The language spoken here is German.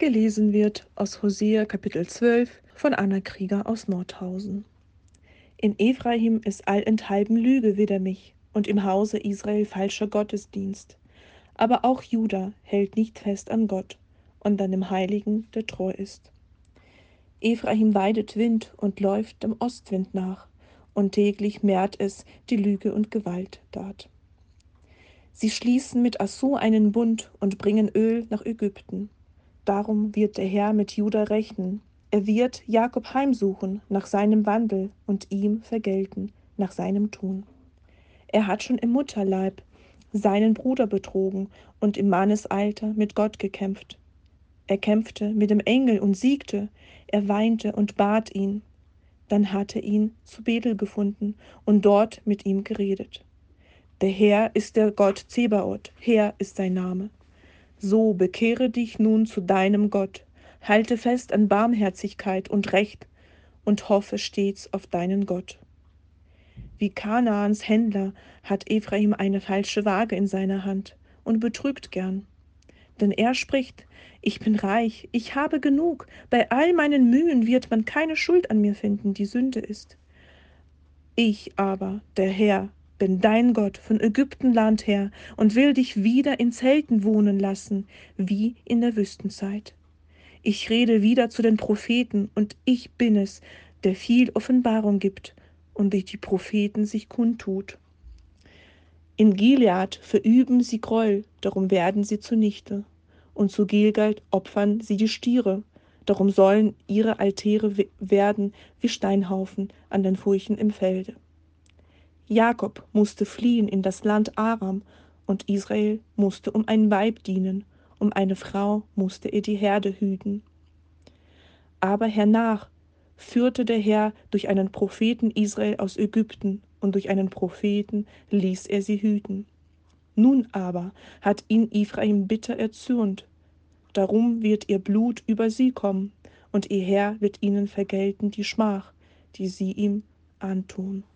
Gelesen wird aus Hosea Kapitel 12 von Anna Krieger aus Nordhausen. In Ephraim ist allenthalben Lüge wider mich und im Hause Israel falscher Gottesdienst. Aber auch Juda hält nicht fest an Gott und an dem Heiligen, der treu ist. Ephraim weidet Wind und läuft dem Ostwind nach, und täglich mehrt es die Lüge und Gewalttat. Sie schließen mit Assur einen Bund und bringen Öl nach Ägypten. Darum wird der Herr mit Juda rechnen. Er wird Jakob heimsuchen nach seinem Wandel und ihm vergelten nach seinem Tun. Er hat schon im Mutterleib seinen Bruder betrogen und im Mannesalter mit Gott gekämpft. Er kämpfte mit dem Engel und siegte, er weinte und bat ihn. Dann hat er ihn zu Bethel gefunden und dort mit ihm geredet. Der Herr ist der Gott Zebaoth, Herr ist sein Name. So bekehre dich nun zu deinem Gott, halte fest an Barmherzigkeit und Recht und hoffe stets auf deinen Gott. Wie Kanaans Händler hat Ephraim eine falsche Waage in seiner Hand und betrügt gern. Denn er spricht, ich bin reich, ich habe genug, bei all meinen Mühen wird man keine Schuld an mir finden, die Sünde ist. Ich aber, der Herr, bin dein Gott von Ägyptenland her und will dich wieder in Zelten wohnen lassen, wie in der Wüstenzeit. Ich rede wieder zu den Propheten, und ich bin es, der viel Offenbarung gibt und durch die Propheten sich kundtut. In Gilead verüben sie Groll, darum werden sie zunichte, und zu Gilgald opfern sie die Stiere, darum sollen ihre Altäre werden wie Steinhaufen an den Furchen im Felde. Jakob musste fliehen in das Land Aram, und Israel musste um ein Weib dienen, um eine Frau musste er die Herde hüten. Aber hernach führte der Herr durch einen Propheten Israel aus Ägypten, und durch einen Propheten ließ er sie hüten. Nun aber hat ihn Ephraim bitter erzürnt, darum wird ihr Blut über sie kommen, und ihr Herr wird ihnen vergelten die Schmach, die sie ihm antun.